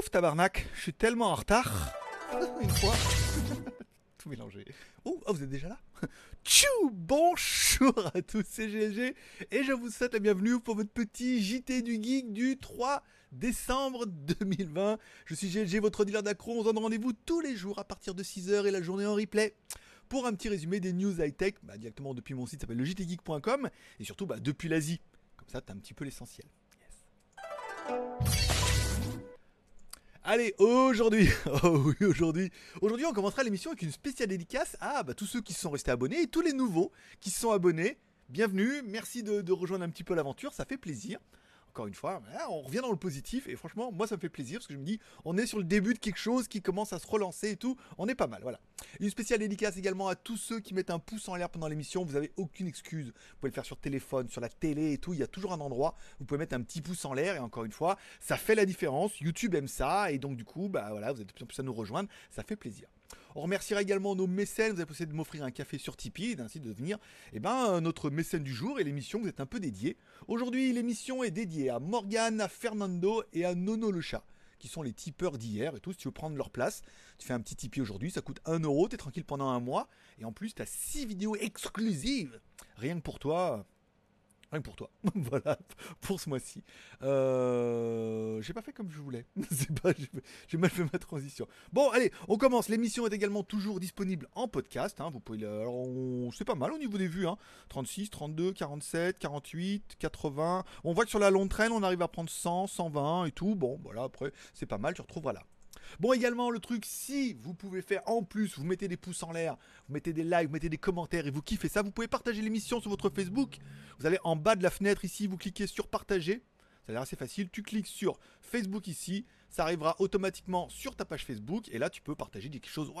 Ouf, tabarnak, je suis tellement en retard. Une fois. Tout mélangé. Oh, vous êtes déjà là? Tchou Bonjour à tous, c'est GLG et je vous souhaite la bienvenue pour votre petit JT du Geek du 3 décembre 2020. Je suis GLG, votre dealer d'accro. On se donne rendez-vous tous les jours à partir de 6h et la journée en replay pour un petit résumé des news high-tech bah, directement depuis mon site s'appelle legitgeek.com et surtout bah, depuis l'Asie. Comme ça, t'as un petit peu l'essentiel. Allez, aujourd'hui, oh oui, aujourd'hui, aujourd'hui, on commencera l'émission avec une spéciale dédicace à bah, tous ceux qui sont restés abonnés et tous les nouveaux qui sont abonnés. Bienvenue, merci de rejoindre un petit peu l'aventure, ça fait plaisir encore une fois, on revient dans le positif et franchement, moi ça me fait plaisir parce que je me dis, on est sur le début de quelque chose qui commence à se relancer et tout, on est pas mal, voilà. Une spéciale dédicace également à tous ceux qui mettent un pouce en l'air pendant l'émission, vous avez aucune excuse, vous pouvez le faire sur téléphone, sur la télé et tout, il y a toujours un endroit, vous pouvez mettre un petit pouce en l'air et encore une fois, ça fait la différence, YouTube aime ça et donc du coup, bah voilà, vous êtes de plus en plus à nous rejoindre, ça fait plaisir. On remerciera également nos mécènes. Vous avez possibilité de m'offrir un café sur Tipeee et d'ainsi devenir eh ben, notre mécène du jour et l'émission vous êtes un peu dédiée. Aujourd'hui, l'émission est dédiée à Morgane, à Fernando et à Nono le chat qui sont les tipeurs d'hier et tout. Si tu veux prendre leur place, tu fais un petit Tipeee aujourd'hui, ça coûte 1 euro, t'es tranquille pendant un mois. Et en plus, tu as 6 vidéos exclusives, rien que pour toi. Rien que pour toi. voilà, pour ce mois-ci. Euh, j'ai pas fait comme je voulais. pas, j'ai mal fait ma transition. Bon, allez, on commence. L'émission est également toujours disponible en podcast. Hein. Vous pouvez, alors, c'est pas mal au niveau des vues. Hein. 36, 32, 47, 48, 80. On voit que sur la longue traîne, on arrive à prendre 100, 120 et tout. Bon, voilà, après, c'est pas mal. Tu retrouveras là. Bon, également, le truc, si vous pouvez faire en plus, vous mettez des pouces en l'air, vous mettez des likes, vous mettez des commentaires et vous kiffez ça, vous pouvez partager l'émission sur votre Facebook. Vous allez en bas de la fenêtre ici, vous cliquez sur partager. Ça a l'air assez facile. Tu cliques sur Facebook ici, ça arrivera automatiquement sur ta page Facebook et là tu peux partager quelque chose.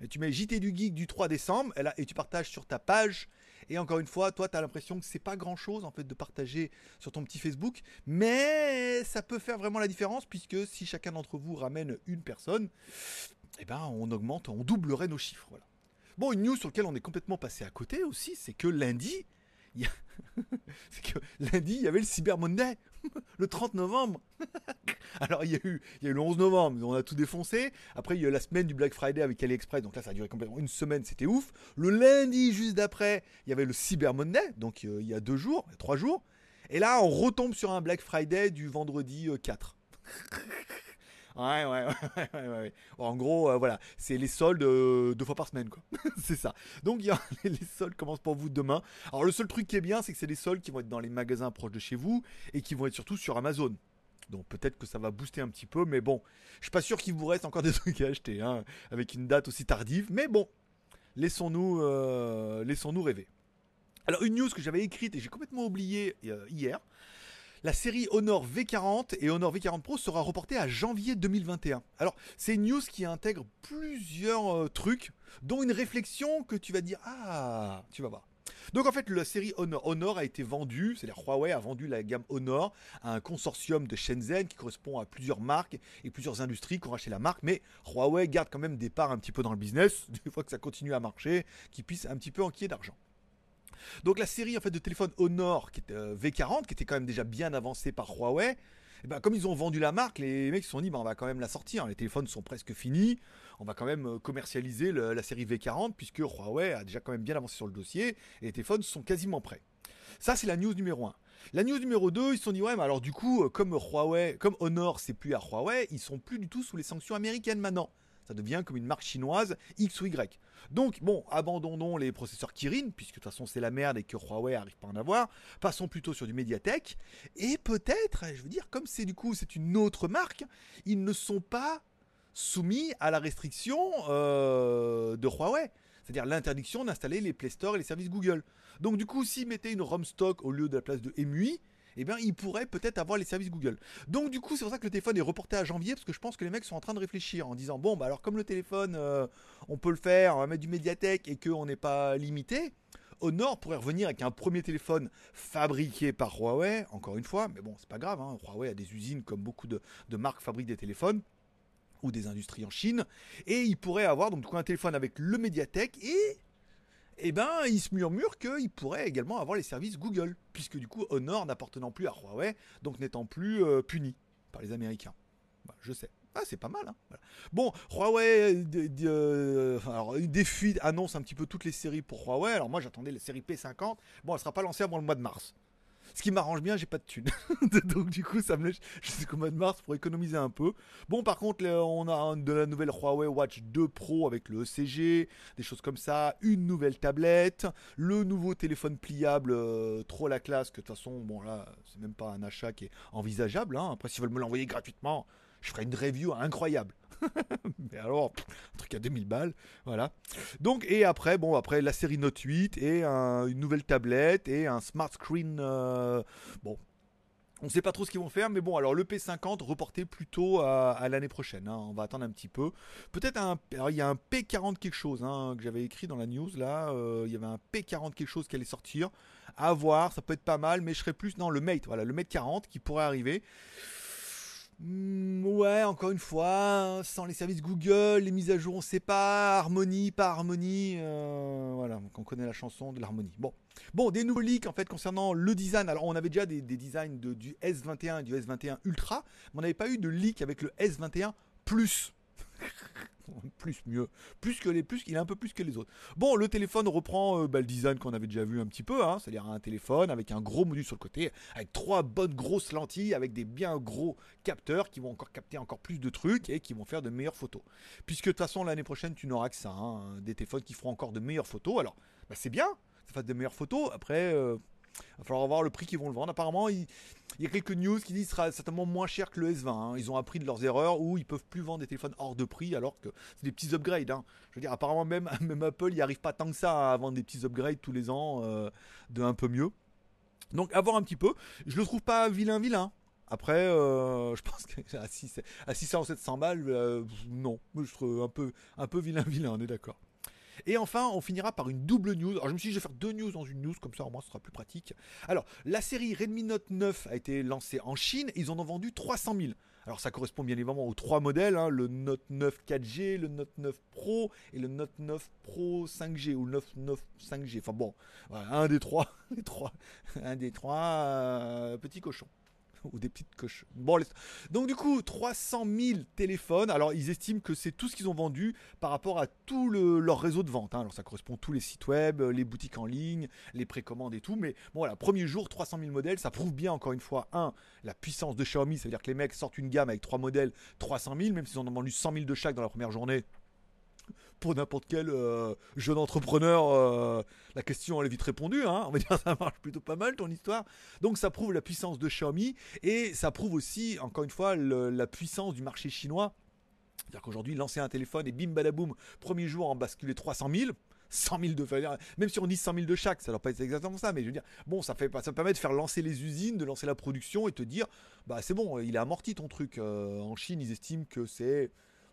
et tu mets JT du Geek du 3 décembre et tu partages sur ta page et encore une fois, toi, tu as l'impression que c'est pas grand chose en fait de partager sur ton petit Facebook, mais ça peut faire vraiment la différence puisque si chacun d'entre vous ramène une personne, eh ben on augmente, on doublerait nos chiffres. Voilà. Bon, une news sur laquelle on est complètement passé à côté aussi, c'est que lundi, a... que lundi, il y avait le Cyber Monday, le 30 novembre. Alors, il y, a eu, il y a eu le 11 novembre, on a tout défoncé. Après, il y a eu la semaine du Black Friday avec AliExpress, donc là, ça a duré complètement une semaine, c'était ouf. Le lundi, juste d'après, il y avait le Cyber Monday, donc euh, il y a deux jours, trois jours. Et là, on retombe sur un Black Friday du vendredi 4. Euh, Ouais, ouais, ouais, ouais, ouais. En gros, euh, voilà, c'est les soldes euh, deux fois par semaine, quoi. c'est ça. Donc, les soldes commencent pour vous demain. Alors, le seul truc qui est bien, c'est que c'est des soldes qui vont être dans les magasins proches de chez vous et qui vont être surtout sur Amazon. Donc peut-être que ça va booster un petit peu, mais bon, je suis pas sûr qu'il vous reste encore des trucs à acheter, hein, avec une date aussi tardive. Mais bon, laissons-nous, euh, laissons-nous rêver. Alors une news que j'avais écrite et j'ai complètement oublié hier, la série Honor V40 et Honor V40 Pro sera reportée à janvier 2021. Alors, c'est une news qui intègre plusieurs euh, trucs, dont une réflexion que tu vas dire Ah, tu vas voir. Donc en fait, la série Honor, Honor a été vendue, c'est-à-dire Huawei a vendu la gamme Honor à un consortium de Shenzhen qui correspond à plusieurs marques et plusieurs industries qui ont racheté la marque, mais Huawei garde quand même des parts un petit peu dans le business, une fois que ça continue à marcher, qu'ils puissent un petit peu enquiller d'argent. Donc la série en fait de téléphone Honor qui était euh, V40 qui était quand même déjà bien avancée par Huawei. Et eh ben, comme ils ont vendu la marque, les mecs se sont dit bah, on va quand même la sortir. Les téléphones sont presque finis. On va quand même euh, commercialiser la série V40 puisque Huawei a déjà quand même bien avancé sur le dossier et les téléphones sont quasiment prêts. Ça c'est la news numéro 1. La news numéro 2, ils se sont dit ouais mais alors du coup euh, comme Huawei, comme Honor c'est plus à Huawei, ils sont plus du tout sous les sanctions américaines maintenant ça devient comme une marque chinoise X ou Y. Donc, bon, abandonnons les processeurs Kirin, puisque de toute façon c'est la merde et que Huawei n'arrive pas à en avoir. Passons plutôt sur du Mediatek. Et peut-être, je veux dire, comme c'est du coup c'est une autre marque, ils ne sont pas soumis à la restriction euh, de Huawei. C'est-à-dire l'interdiction d'installer les Play Store et les services Google. Donc du coup, s'ils mettaient une ROM stock au lieu de la place de MUI, eh bien, ils pourraient peut-être avoir les services Google. Donc, du coup, c'est pour ça que le téléphone est reporté à janvier, parce que je pense que les mecs sont en train de réfléchir en disant bon, bah alors, comme le téléphone, euh, on peut le faire, on va mettre du médiathèque et qu'on n'est pas limité. Honor pourrait revenir avec un premier téléphone fabriqué par Huawei, encore une fois, mais bon, c'est pas grave, hein. Huawei a des usines comme beaucoup de, de marques fabriquent des téléphones ou des industries en Chine, et il pourrait avoir donc un téléphone avec le médiathèque et eh ben, il se murmure qu'il pourrait également avoir les services Google, puisque du coup, Honor n'appartenant plus à Huawei, donc n'étant plus euh, puni par les Américains. Je sais. Ah, c'est pas mal. Hein. Bon, Huawei euh, alors, des fuites annonce un petit peu toutes les séries pour Huawei. Alors moi, j'attendais la série P50. Bon, elle sera pas lancée avant le mois de mars. Ce qui m'arrange bien, j'ai pas de thunes. Donc du coup, ça me laisse jusqu'au mois de mars pour économiser un peu. Bon, par contre, on a de la nouvelle Huawei Watch 2 Pro avec le ECG, des choses comme ça, une nouvelle tablette, le nouveau téléphone pliable euh, trop la classe que de toute façon, bon là, c'est même pas un achat qui est envisageable. Hein. Après, s'ils veulent me l'envoyer gratuitement, je ferai une review incroyable. mais alors, un truc à 2000 balles, voilà. Donc, et après, bon, après la série Note 8 et une nouvelle tablette et un smart screen. Euh, bon, on ne sait pas trop ce qu'ils vont faire, mais bon, alors le P50 reporté plutôt à, l'année prochaine. Hein. on va attendre un petit peu. Peut-être un. Alors il y a un P40 quelque chose hein, que j'avais écrit dans la news là. Euh, il y avait un P40 quelque chose qui allait sortir. À voir, ça peut être pas mal, mais je serais plus. Non, le Mate, voilà, le Mate 40 qui pourrait arriver. Hmm, ouais, encore une fois, sans les services Google, les mises à jour, on sait pas, harmonie, pas harmonie, euh, voilà, donc on connaît la chanson de l'harmonie. Bon, bon, des nouveaux leaks en fait concernant le design. Alors, on avait déjà des, designs de, du S21 et du S21 Ultra, mais on n'avait pas eu de leak avec le S21 Plus. plus mieux, plus que les plus, il est un peu plus que les autres. Bon, le téléphone reprend euh, bah, le design qu'on avait déjà vu un petit peu, hein, c'est-à-dire un téléphone avec un gros module sur le côté, avec trois bonnes grosses lentilles, avec des bien gros capteurs qui vont encore capter encore plus de trucs et qui vont faire de meilleures photos. Puisque de toute façon l'année prochaine tu n'auras que ça, hein, des téléphones qui feront encore de meilleures photos. Alors, bah, c'est bien, ça fasse de meilleures photos. Après. Euh, il va falloir voir le prix qu'ils vont le vendre. Apparemment, il, y a quelques news qui disent qu'il sera certainement moins cher que le S20. Hein. Ils ont appris de leurs erreurs où ils peuvent plus vendre des téléphones hors de prix alors que c'est des petits upgrades. Hein. Je veux dire, apparemment, même, même Apple, il arrive pas tant que ça à vendre des petits upgrades tous les ans euh, de un peu mieux. Donc, à voir un petit peu. Je le trouve pas vilain, vilain. Après, euh, je pense qu'à 600 ou 700 balles, euh, non. Je trouve un peu, un peu vilain, vilain, on est d'accord. Et enfin, on finira par une double news. Alors je me suis dit, je vais faire deux news dans une news, comme ça au moins ce sera plus pratique. Alors, la série Redmi Note 9 a été lancée en Chine, ils en ont vendu 300 000. Alors ça correspond bien évidemment aux trois modèles, hein, le Note 9 4G, le Note 9 Pro et le Note 9 Pro 5G ou le Note 9 5G. Enfin bon, un des trois, trois, un des trois euh, petits cochons. ou des petites coches. Bon, donc du coup, 300 000 téléphones. Alors, ils estiment que c'est tout ce qu'ils ont vendu par rapport à tout leur réseau de vente. Hein. Alors, ça correspond à tous les sites web, les boutiques en ligne, les précommandes et tout. Mais bon, voilà, premier jour, 300 000 modèles. Ça prouve bien, encore une fois, un, la puissance de Xiaomi. C'est-à-dire que les mecs sortent une gamme avec trois modèles, 300 000, même s'ils en ont vendu 100 000 de chaque dans la première journée pour n'importe quel euh, jeune entrepreneur, euh, la question elle est vite répondue. Hein. On va dire ça marche plutôt pas mal ton histoire. Donc ça prouve la puissance de Xiaomi et ça prouve aussi, encore une fois, la puissance du marché chinois. C'est-à-dire qu'aujourd'hui, lancer un téléphone et bim badaboum, premier jour en basculer 300 000. 100 000 de même si on dit 100 000 de chaque, ça ne doit pas être exactement ça, mais je veux dire, bon, ça fait ça permet de faire lancer les usines, de lancer la production et te dire, bah c'est bon, il est amorti ton truc. Euh, en Chine, ils estiment que c'est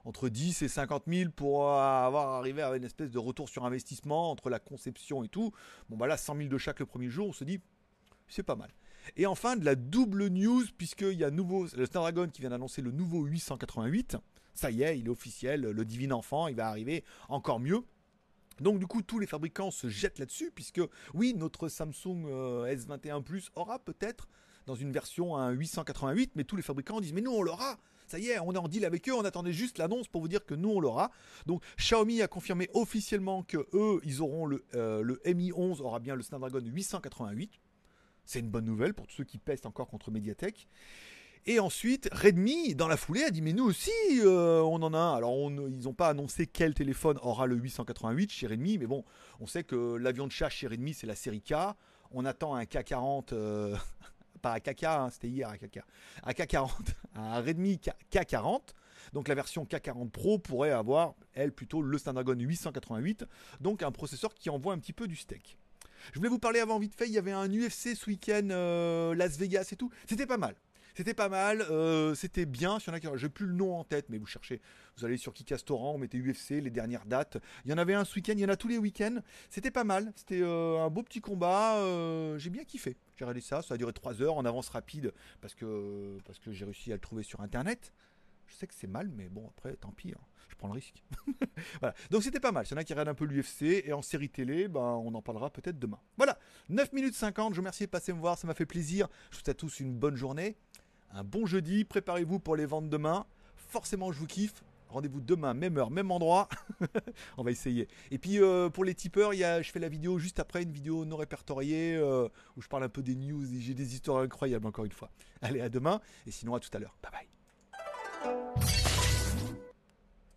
entre 10 et 50 000 pour avoir arrivé à une espèce de retour sur investissement entre la conception et tout. Bon, bah là, 100 000 de chaque le premier jour, on se dit, c'est pas mal. Et enfin, de la double news, puisqu'il y a nouveau, le Snapdragon qui vient d'annoncer le nouveau 888. Ça y est, il est officiel, le divin enfant, il va arriver encore mieux. Donc du coup, tous les fabricants se jettent là-dessus, puisque oui, notre Samsung euh, S21 Plus aura peut-être dans une version un 888, mais tous les fabricants disent mais nous on l'aura ça y est, on est en deal avec eux, on attendait juste l'annonce pour vous dire que nous on l'aura. Donc Xiaomi a confirmé officiellement que eux, ils auront le, euh, Mi 11 aura bien le Snapdragon 888. C'est une bonne nouvelle pour tous ceux qui pèsent encore contre Mediatek. Et ensuite, Redmi, dans la foulée, a dit Mais nous aussi, euh, on en a. Alors, ils n'ont pas annoncé quel téléphone aura le 888 chez Redmi, mais bon, on sait que l'avion de chasse chez Redmi, c'est la série K. On attend un K40 pas à KK, hein, c'était hier à KK, à K40, un Redmi K40. Donc la version K40 Pro pourrait avoir, elle, plutôt le Snapdragon 888, donc un processeur qui envoie un petit peu du steak. Je voulais vous parler avant vite fait, il y avait un UFC ce week-end, euh, Las Vegas et tout. C'était pas mal. C'était pas mal, euh, c'était bien. Si y en a qui, j'ai plus le nom en tête, mais vous cherchez, vous allez sur Kikastoran, vous mettez UFC, les dernières dates. Il y en avait un ce week-end, il y en a tous les week-ends. C'était pas mal, c'était euh, un beau petit combat. Euh, j'ai bien kiffé. J'ai regardé ça, ça a duré 3 heures en avance rapide parce que parce que j'ai réussi à le trouver sur internet. Je sais que c'est mal, mais bon après, tant pis. Hein. je prends le risque. voilà. Donc c'était pas mal. S'il y en a qui regardent un peu l'UFC et en série télé, ben, on en parlera peut-être demain. Voilà, 9 minutes 50. Je vous remercie de passer me voir, ça m'a fait plaisir. Je vous souhaite à tous une bonne journée un bon jeudi, préparez-vous pour les ventes demain. forcément je vous kiffe. Rendez-vous demain, même heure, même endroit. On va essayer. Et puis euh, pour les tipeurs, je fais la vidéo juste après, une vidéo non répertoriée euh, où je parle un peu des news j'ai des histoires incroyables encore une fois. Allez, à demain. Et sinon, à tout à l'heure. Bye bye.